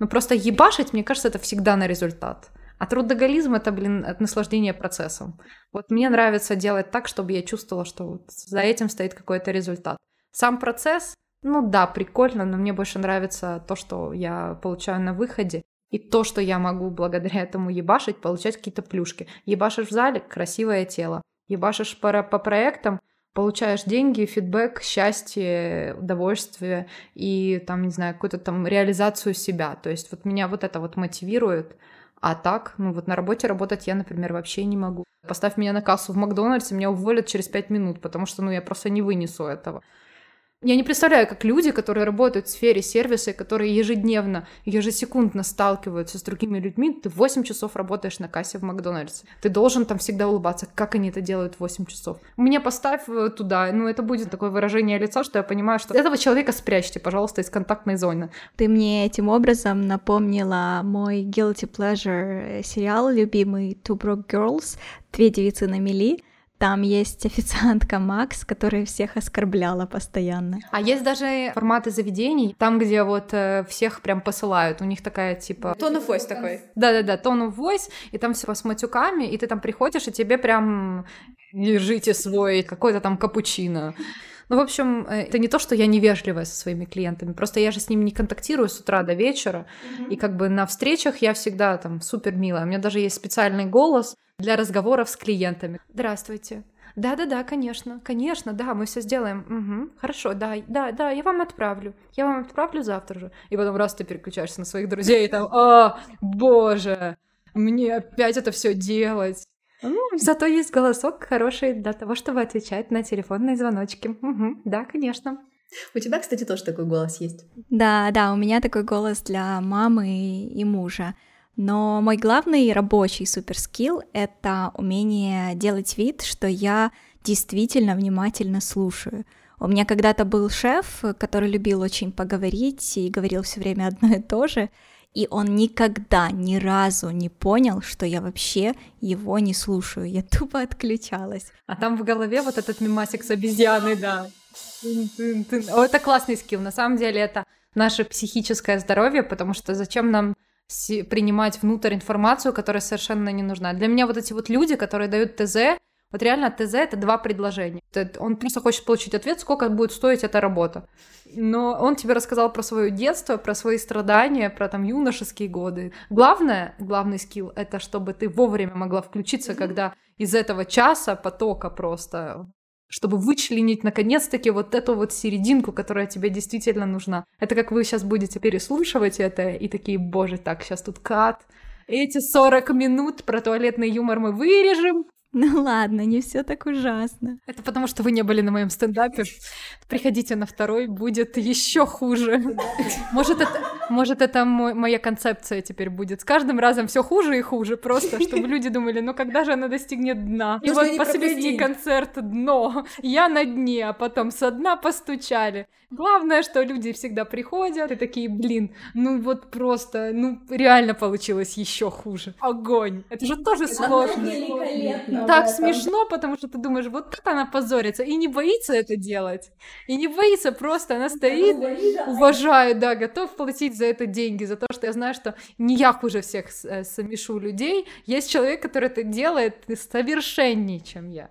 Но просто ебашить, мне кажется, это всегда на результат. А трудоголизм это, блин, это наслаждение процессом. Вот мне нравится делать так, чтобы я чувствовала, что вот за этим стоит какой-то результат. Сам процесс, ну да, прикольно, но мне больше нравится то, что я получаю на выходе. И то, что я могу благодаря этому ебашить, получать какие-то плюшки. Ебашишь в зале — красивое тело. Ебашишь по, по проектам — получаешь деньги, фидбэк, счастье, удовольствие и там, не знаю, какую-то там реализацию себя. То есть вот меня вот это вот мотивирует. А так, ну вот на работе работать я, например, вообще не могу. Поставь меня на кассу в Макдональдсе, меня уволят через пять минут, потому что, ну, я просто не вынесу этого. Я не представляю, как люди, которые работают в сфере сервиса, которые ежедневно, ежесекундно сталкиваются с другими людьми, ты 8 часов работаешь на кассе в Макдональдсе. Ты должен там всегда улыбаться. Как они это делают 8 часов? Мне поставь э, туда, ну это будет такое выражение лица, что я понимаю, что этого человека спрячьте, пожалуйста, из контактной зоны. Ты мне этим образом напомнила мой guilty pleasure сериал любимый Two Broke Girls, Две девицы на мели, там есть официантка Макс, которая всех оскорбляла постоянно. А есть даже форматы заведений, там, где вот э, всех прям посылают. У них такая типа... Tone of voice такой. Да-да-да, tone of voice, и там все с матюками, и ты там приходишь, и тебе прям держите свой какой-то там капучино. Ну, в общем, э, это не то, что я невежливая со своими клиентами, просто я же с ними не контактирую с утра до вечера, mm-hmm. и как бы на встречах я всегда там супер милая. У меня даже есть специальный голос, для разговоров с клиентами. Здравствуйте. Да-да-да, конечно, конечно, да, мы все сделаем. Угу, хорошо, да, да, да, я вам отправлю. Я вам отправлю завтра же. И потом раз ты переключаешься на своих друзей, и там, а, боже, мне опять это все делать. Ну, зато есть голосок хороший для того, чтобы отвечать на телефонные звоночки. Угу, да, конечно. У тебя, кстати, тоже такой голос есть. Да, да, у меня такой голос для мамы и мужа. Но мой главный рабочий суперскилл — это умение делать вид, что я действительно внимательно слушаю. У меня когда-то был шеф, который любил очень поговорить и говорил все время одно и то же, и он никогда ни разу не понял, что я вообще его не слушаю. Я тупо отключалась. А там в голове вот этот мимасик с обезьяной, да. О, это классный скилл. На самом деле это наше психическое здоровье, потому что зачем нам принимать внутрь информацию, которая совершенно не нужна. Для меня вот эти вот люди, которые дают ТЗ, вот реально ТЗ — это два предложения. Он просто хочет получить ответ, сколько будет стоить эта работа. Но он тебе рассказал про свое детство, про свои страдания, про там юношеские годы. Главное, главный скилл — это чтобы ты вовремя могла включиться, когда из этого часа потока просто чтобы вычленить наконец-таки вот эту вот серединку, которая тебе действительно нужна. Это как вы сейчас будете переслушивать это и такие, боже, так, сейчас тут кат. Эти 40 минут про туалетный юмор мы вырежем, *laughs* ну ладно, не все так ужасно. Это потому, что вы не были на моем стендапе. Приходите на второй, будет еще хуже. *laughs* Может, это, может, это моя концепция теперь будет. С каждым разом все хуже и хуже, просто, чтобы *laughs* люди думали, ну когда же она достигнет дна? И вот последний концерт дно. Я на дне, а потом со дна постучали. Главное, что люди всегда приходят и такие, блин, ну вот просто, ну реально получилось еще хуже. Огонь. Это же тоже сложно так смешно, потому что ты думаешь, вот как она позорится, и не боится это делать, и не боится просто, она стоит, уважает, да, готов платить за это деньги, за то, что я знаю, что не я хуже всех э, смешу людей, есть человек, который это делает совершеннее, чем я.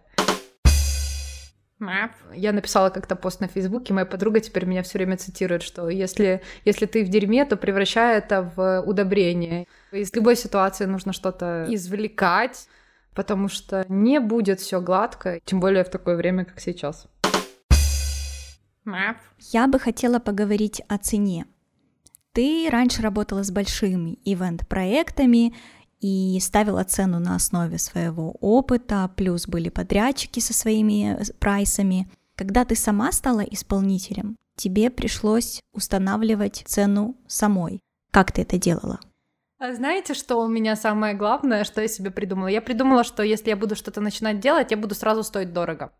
Я написала как-то пост на Фейсбуке, моя подруга теперь меня все время цитирует, что если, если ты в дерьме, то превращай это в удобрение. Из любой ситуации нужно что-то извлекать, потому что не будет все гладко, тем более в такое время, как сейчас. Я бы хотела поговорить о цене. Ты раньше работала с большими ивент-проектами и ставила цену на основе своего опыта, плюс были подрядчики со своими прайсами. Когда ты сама стала исполнителем, тебе пришлось устанавливать цену самой. Как ты это делала? А знаете, что у меня самое главное, что я себе придумала? Я придумала, что если я буду что-то начинать делать, я буду сразу стоить дорого.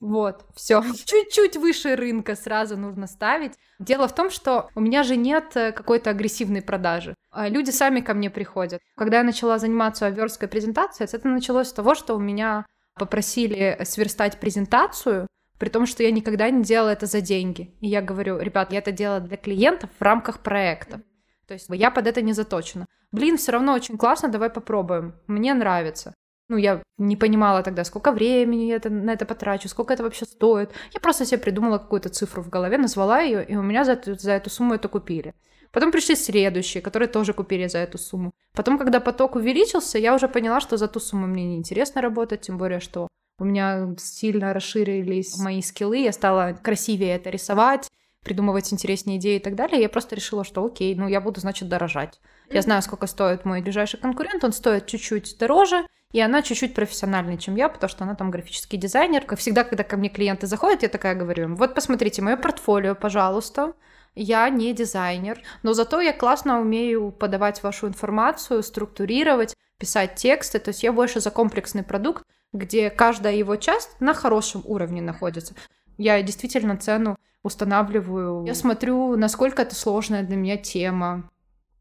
Вот, все. *laughs* Чуть-чуть выше рынка сразу нужно ставить. Дело в том, что у меня же нет э, какой-то агрессивной продажи. А люди сами ко мне приходят. Когда я начала заниматься версткой презентацией, это началось с того, что у меня попросили сверстать презентацию, при том, что я никогда не делала это за деньги. И я говорю, ребят, я это делала для клиентов в рамках проекта. То есть я под это не заточена. Блин, все равно очень классно, давай попробуем. Мне нравится. Ну, я не понимала тогда, сколько времени я это, на это потрачу, сколько это вообще стоит. Я просто себе придумала какую-то цифру в голове, назвала ее, и у меня за за эту сумму это купили. Потом пришли следующие, которые тоже купили за эту сумму. Потом, когда поток увеличился, я уже поняла, что за ту сумму мне неинтересно работать, тем более, что у меня сильно расширились мои скиллы, я стала красивее это рисовать, придумывать интереснее идеи и так далее. Я просто решила, что окей, ну я буду, значит, дорожать. Я знаю, сколько стоит мой ближайший конкурент, он стоит чуть-чуть дороже, и она чуть-чуть профессиональнее, чем я, потому что она там графический дизайнер. Как всегда, когда ко мне клиенты заходят, я такая говорю, вот посмотрите мое портфолио, пожалуйста. Я не дизайнер, но зато я классно умею подавать вашу информацию, структурировать, писать тексты. То есть я больше за комплексный продукт, где каждая его часть на хорошем уровне находится. Я действительно цену устанавливаю. Я смотрю, насколько это сложная для меня тема,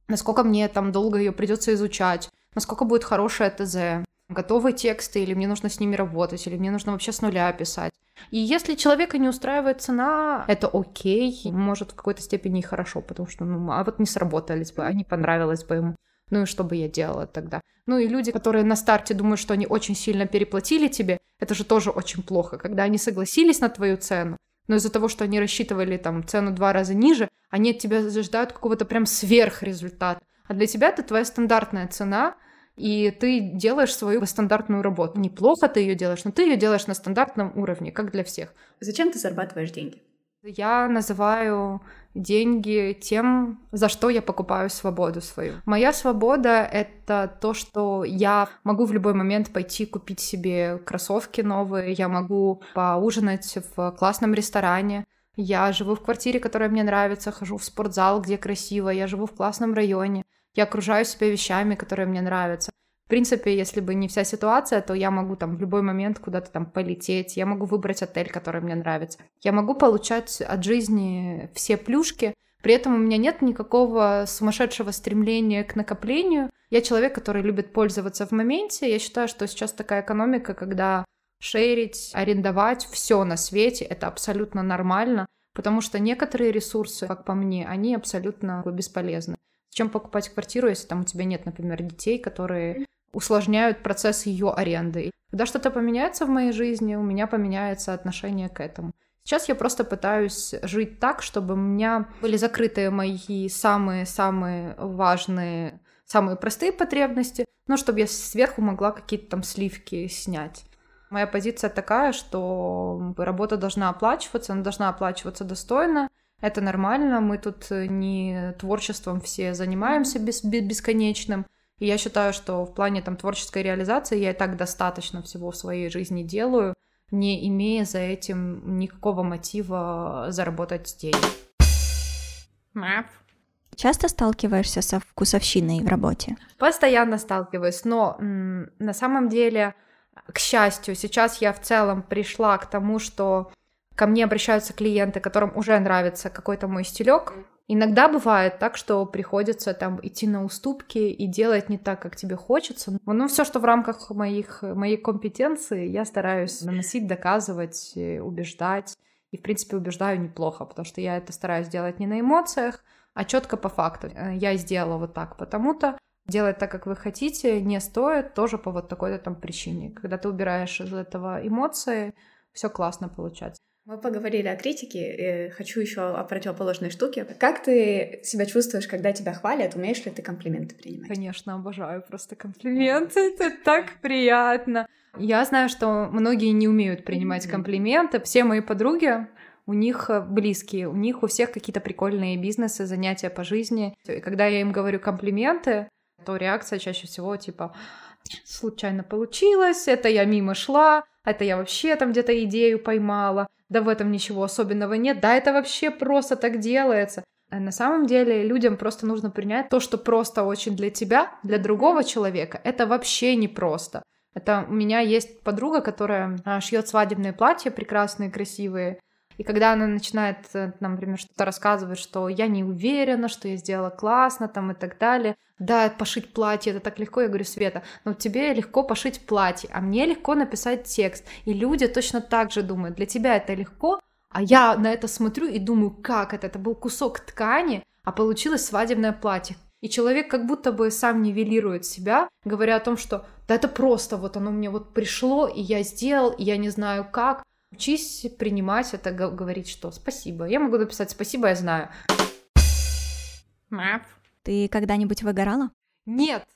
насколько мне там долго ее придется изучать, насколько будет хорошая ТЗ, готовые тексты, или мне нужно с ними работать, или мне нужно вообще с нуля писать. И если человека не устраивает цена, это окей, может в какой-то степени и хорошо, потому что, ну, а вот не сработались бы, а не понравилось бы ему. Ну и что бы я делала тогда? Ну и люди, которые на старте думают, что они очень сильно переплатили тебе, это же тоже очень плохо, когда они согласились на твою цену, но из-за того, что они рассчитывали там цену два раза ниже, они от тебя ждают какого-то прям сверхрезультата. А для тебя это твоя стандартная цена, и ты делаешь свою стандартную работу. Неплохо ты ее делаешь, но ты ее делаешь на стандартном уровне, как для всех. Зачем ты зарабатываешь деньги? Я называю деньги тем, за что я покупаю свободу свою. Моя свобода — это то, что я могу в любой момент пойти купить себе кроссовки новые, я могу поужинать в классном ресторане, я живу в квартире, которая мне нравится, хожу в спортзал, где красиво, я живу в классном районе, я окружаю себя вещами, которые мне нравятся. Принципе, если бы не вся ситуация, то я могу там в любой момент куда-то там полететь, я могу выбрать отель, который мне нравится. Я могу получать от жизни все плюшки, при этом у меня нет никакого сумасшедшего стремления к накоплению. Я человек, который любит пользоваться в моменте. Я считаю, что сейчас такая экономика, когда шерить, арендовать все на свете, это абсолютно нормально, потому что некоторые ресурсы, как по мне, они абсолютно бесполезны. Зачем покупать квартиру, если там у тебя нет, например, детей, которые усложняют процесс ее аренды. Когда что-то поменяется в моей жизни, у меня поменяется отношение к этому. Сейчас я просто пытаюсь жить так, чтобы у меня были закрыты мои самые-самые важные, самые простые потребности, но чтобы я сверху могла какие-то там сливки снять. Моя позиция такая, что работа должна оплачиваться, она должна оплачиваться достойно, это нормально, мы тут не творчеством все занимаемся бес бесконечным. И я считаю, что в плане там творческой реализации я и так достаточно всего в своей жизни делаю, не имея за этим никакого мотива заработать деньги. Мап. Часто сталкиваешься со вкусовщиной в работе? Постоянно сталкиваюсь, но на самом деле, к счастью, сейчас я в целом пришла к тому, что ко мне обращаются клиенты, которым уже нравится какой-то мой стилек. Иногда бывает так, что приходится там идти на уступки и делать не так, как тебе хочется. Но все, что в рамках моих, моей компетенции, я стараюсь наносить, доказывать, э, убеждать. И, в принципе, убеждаю неплохо, потому что я это стараюсь делать не на эмоциях, а четко по факту. Э, я сделала вот так, потому-то делать так, как вы хотите, не стоит тоже по вот такой-то там причине. Когда ты убираешь из этого эмоции, все классно получается. Мы поговорили о критике, хочу еще о противоположной штуке. Как ты себя чувствуешь, когда тебя хвалят? Умеешь ли ты комплименты принимать? Конечно, обожаю просто комплименты, *laughs* это так приятно. Я знаю, что многие не умеют принимать комплименты. Все мои подруги, у них близкие, у них у всех какие-то прикольные бизнесы, занятия по жизни. И когда я им говорю комплименты, то реакция чаще всего типа случайно получилось, это я мимо шла, это я вообще там где-то идею поймала, да в этом ничего особенного нет, да это вообще просто так делается. А на самом деле людям просто нужно принять то, что просто очень для тебя, для другого человека, это вообще не просто. Это у меня есть подруга, которая а, шьет свадебные платья прекрасные, красивые. И когда она начинает, э, например, что-то рассказывать, что я не уверена, что я сделала классно там и так далее, да, пошить платье, это так легко, я говорю, Света, но тебе легко пошить платье, а мне легко написать текст, и люди точно так же думают, для тебя это легко, а я на это смотрю и думаю, как это, это был кусок ткани, а получилось свадебное платье. И человек как будто бы сам нивелирует себя, говоря о том, что да это просто, вот оно мне вот пришло, и я сделал, и я не знаю как. Учись принимать это, говорить, что спасибо. Я могу написать спасибо, я знаю. Мап. Ты когда-нибудь выгорала? Нет.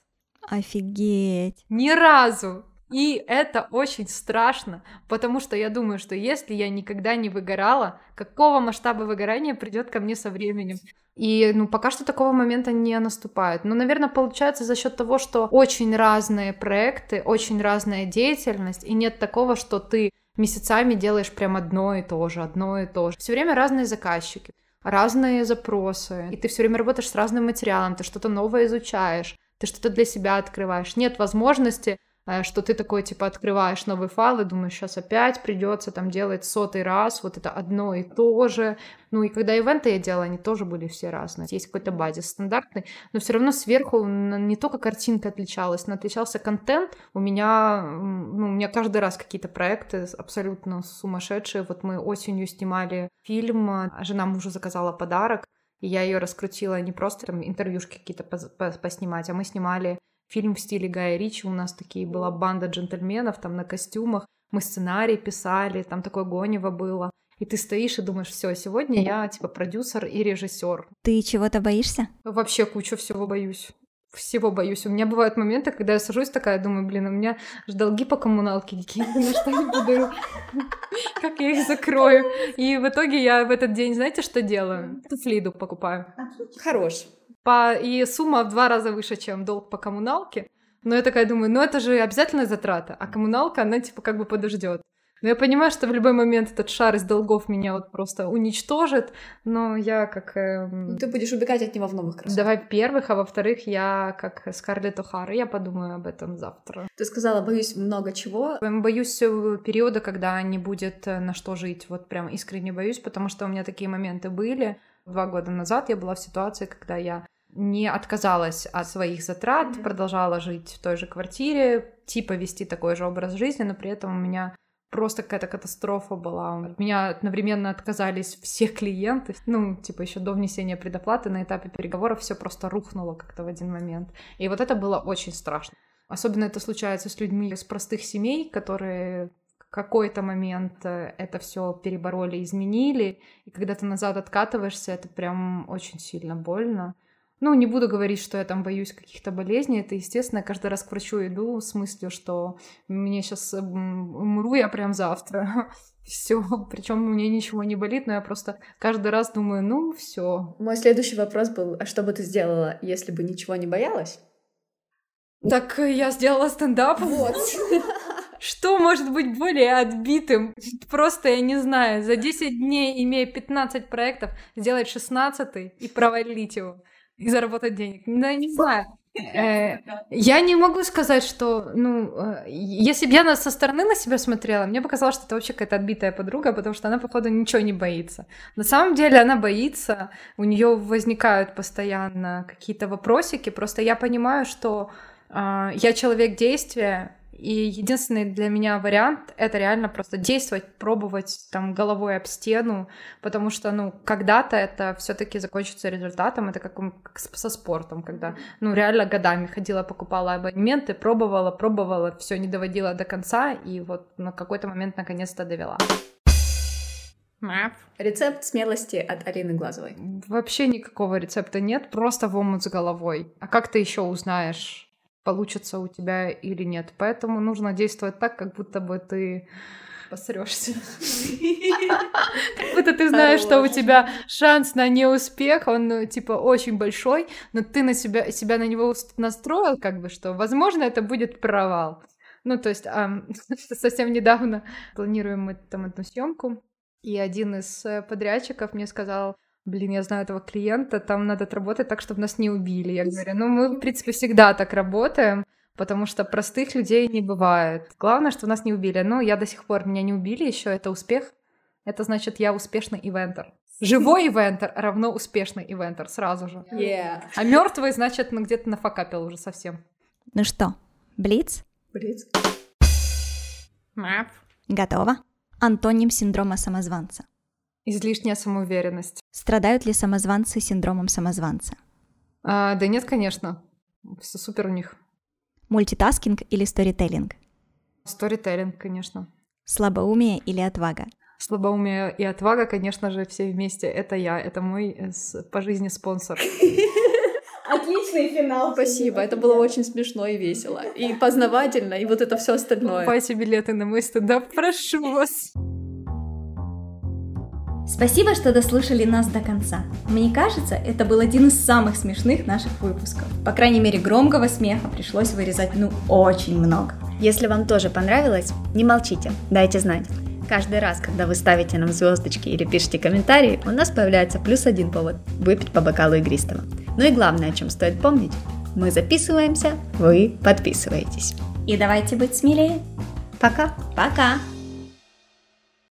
Офигеть. Ни разу. И это очень страшно, потому что я думаю, что если я никогда не выгорала, какого масштаба выгорания придет ко мне со временем? И ну, пока что такого момента не наступает. Но, наверное, получается за счет того, что очень разные проекты, очень разная деятельность, и нет такого, что ты месяцами делаешь прям одно и то же, одно и то же. Все время разные заказчики, разные запросы, и ты все время работаешь с разным материалом, ты что-то новое изучаешь, ты что-то для себя открываешь. Нет возможности что ты такой, типа, открываешь новый файл и думаешь, сейчас опять придется там делать сотый раз, вот это одно и то же. Ну и когда ивенты я делала, они тоже были все разные. Есть какой-то базис стандартный, но все равно сверху не только картинка отличалась, но отличался контент. У меня, ну, у меня каждый раз какие-то проекты абсолютно сумасшедшие. Вот мы осенью снимали фильм, а жена мужу заказала подарок, и я ее раскрутила не просто там интервьюшки какие-то поснимать, а мы снимали фильм в стиле Гая Ричи, у нас такие была банда джентльменов там на костюмах, мы сценарий писали, там такое гонево было. И ты стоишь и думаешь, все, сегодня я типа продюсер и режиссер. Ты чего-то боишься? Вообще кучу всего боюсь. Всего боюсь. У меня бывают моменты, когда я сажусь такая, думаю, блин, у меня же долги по коммуналке дикие, на что я буду, *laughs* как я их закрою. И в итоге я в этот день, знаете, что делаю? Туфли иду покупаю. Хорош по... и сумма в два раза выше, чем долг по коммуналке. Но я такая думаю, ну это же обязательная затрата, а коммуналка, она типа как бы подождет. Но я понимаю, что в любой момент этот шар из долгов меня вот просто уничтожит, но я как... Э, Ты будешь убегать от него в новых кроссовках. Давай первых, а во-вторых, я как Скарлетт О'Хара, я подумаю об этом завтра. Ты сказала, боюсь много чего. Боюсь э, периода, когда не будет э, на что жить, вот прям искренне боюсь, потому что у меня такие моменты были. Два года назад я была в ситуации, когда я не отказалась от своих затрат, mm-hmm. продолжала жить в той же квартире, типа вести такой же образ жизни, но при этом у меня просто какая-то катастрофа была. От меня одновременно отказались все клиенты. Ну, типа еще до внесения предоплаты на этапе переговоров все просто рухнуло как-то в один момент. И вот это было очень страшно. Особенно это случается с людьми из простых семей, которые какой-то момент э, это все перебороли, изменили, и когда ты назад откатываешься, это прям очень сильно больно. Ну, не буду говорить, что я там боюсь каких-то болезней. Это, естественно, я каждый раз к врачу иду с мыслью, что мне сейчас умру я прям завтра. *laughs* Все, причем меня ничего не болит, но я просто каждый раз думаю, ну все. Мой следующий вопрос был, а что бы ты сделала, если бы ничего не боялась? Так я сделала стендап. Вот. *laughs* Что может быть более отбитым? Просто, я не знаю, за 10 дней, имея 15 проектов, сделать 16 и провалить его и заработать денег. Да, не знаю. Э, я не могу сказать, что, ну, э, если бы я со стороны на себя смотрела, мне показалось, что это вообще какая-то отбитая подруга, потому что она, походу, ничего не боится. На самом деле она боится, у нее возникают постоянно какие-то вопросики, просто я понимаю, что э, я человек действия, и единственный для меня вариант — это реально просто действовать, пробовать там головой об стену, потому что, ну, когда-то это все таки закончится результатом, это как, как со спортом, когда, ну, реально годами ходила, покупала абонементы, пробовала, пробовала, все не доводила до конца, и вот на какой-то момент наконец-то довела. Рецепт смелости от Алины Глазовой. Вообще никакого рецепта нет, просто в омут с головой. А как ты еще узнаешь, получится у тебя или нет. Поэтому нужно действовать так, как будто бы ты посрешься. Как будто ты знаешь, что у тебя шанс на неуспех, он, ну, типа, очень большой, но ты на себя, себя на него настроил, как бы, что, возможно, это будет провал. Ну, то есть, *laughs* совсем недавно планируем мы там одну съемку, и один из э, подрядчиков мне сказал, блин, я знаю этого клиента, там надо отработать так, чтобы нас не убили. Я говорю, ну мы, в принципе, всегда так работаем, потому что простых людей не бывает. Главное, что нас не убили. Ну, я до сих пор, меня не убили еще, это успех. Это значит, я успешный ивентер. Живой ивентер равно успешный ивентер сразу же. Yeah. А мертвый, значит, ну где-то нафакапил уже совсем. Ну что, Блиц? Блиц. Мэп. Готово? Антоним синдрома самозванца. Излишняя самоуверенность. Страдают ли самозванцы синдромом самозванца? А, да нет, конечно. Все супер у них. Multitasking или storytelling? Storytelling, конечно. Слабоумие или отвага? Слабоумие и отвага, конечно же, все вместе. Это я, это мой э, по жизни спонсор. *laughs* Отличный финал. Спасибо, это было очень смешно и весело. И познавательно, и вот это все остальное. Покупайте билеты на мой стендап, прошу вас. Спасибо, что дослушали нас до конца. Мне кажется, это был один из самых смешных наших выпусков. По крайней мере, громкого смеха пришлось вырезать ну очень много. Если вам тоже понравилось, не молчите, дайте знать. Каждый раз, когда вы ставите нам звездочки или пишете комментарии, у нас появляется плюс один повод – выпить по бокалу игристого. Ну и главное, о чем стоит помнить – мы записываемся, вы подписываетесь. И давайте быть смелее. Пока! Пока!